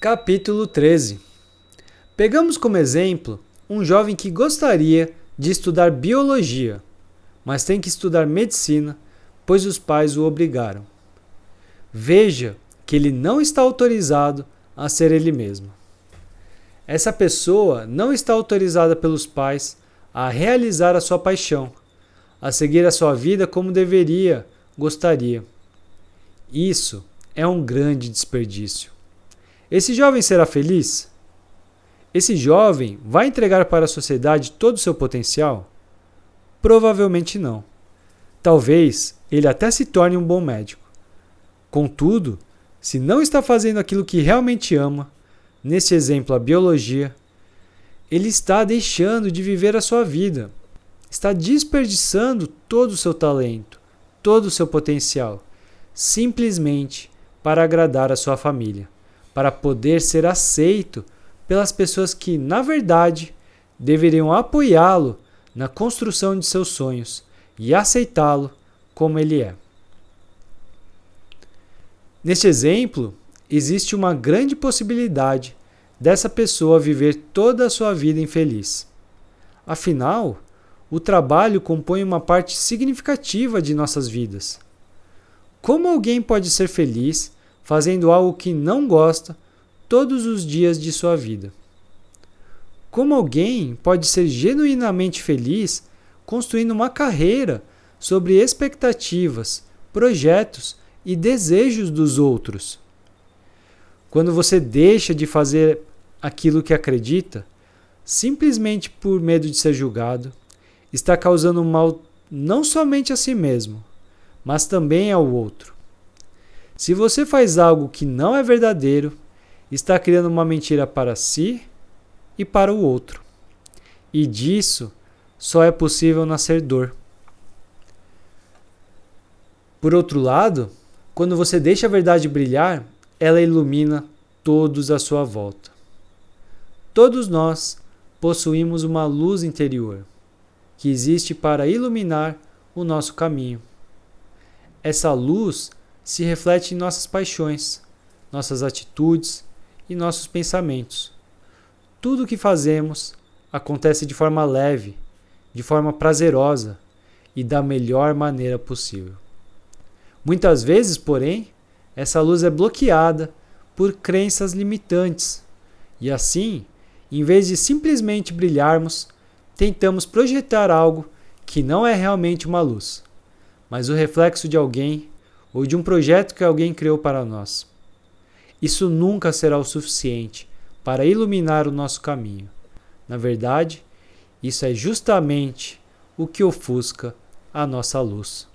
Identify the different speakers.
Speaker 1: Capítulo 13 Pegamos como exemplo um jovem que gostaria de estudar biologia, mas tem que estudar medicina, pois os pais o obrigaram. Veja que ele não está autorizado a ser ele mesmo. Essa pessoa não está autorizada pelos pais a realizar a sua paixão, a seguir a sua vida como deveria, gostaria. Isso é um grande desperdício. Esse jovem será feliz? Esse jovem vai entregar para a sociedade todo o seu potencial? Provavelmente não. Talvez ele até se torne um bom médico. Contudo, se não está fazendo aquilo que realmente ama, nesse exemplo a biologia, ele está deixando de viver a sua vida, está desperdiçando todo o seu talento, todo o seu potencial, simplesmente para agradar a sua família para poder ser aceito pelas pessoas que, na verdade, deveriam apoiá-lo na construção de seus sonhos e aceitá-lo como ele é. Neste exemplo, existe uma grande possibilidade dessa pessoa viver toda a sua vida infeliz. Afinal, o trabalho compõe uma parte significativa de nossas vidas. Como alguém pode ser feliz fazendo algo que não gosta todos os dias de sua vida. Como alguém pode ser genuinamente feliz construindo uma carreira sobre expectativas, projetos e desejos dos outros? Quando você deixa de fazer aquilo que acredita, simplesmente por medo de ser julgado, está causando mal não somente a si mesmo, mas também ao outro. Se você faz algo que não é verdadeiro, está criando uma mentira para si e para o outro. E disso só é possível nascer dor. Por outro lado, quando você deixa a verdade brilhar, ela ilumina todos à sua volta. Todos nós possuímos uma luz interior que existe para iluminar o nosso caminho. Essa luz se reflete em nossas paixões, nossas atitudes e nossos pensamentos. Tudo o que fazemos acontece de forma leve, de forma prazerosa e da melhor maneira possível. Muitas vezes, porém, essa luz é bloqueada por crenças limitantes, e assim, em vez de simplesmente brilharmos, tentamos projetar algo que não é realmente uma luz, mas o reflexo de alguém ou de um projeto que alguém criou para nós. Isso nunca será o suficiente para iluminar o nosso caminho. Na verdade, isso é justamente o que ofusca a nossa luz.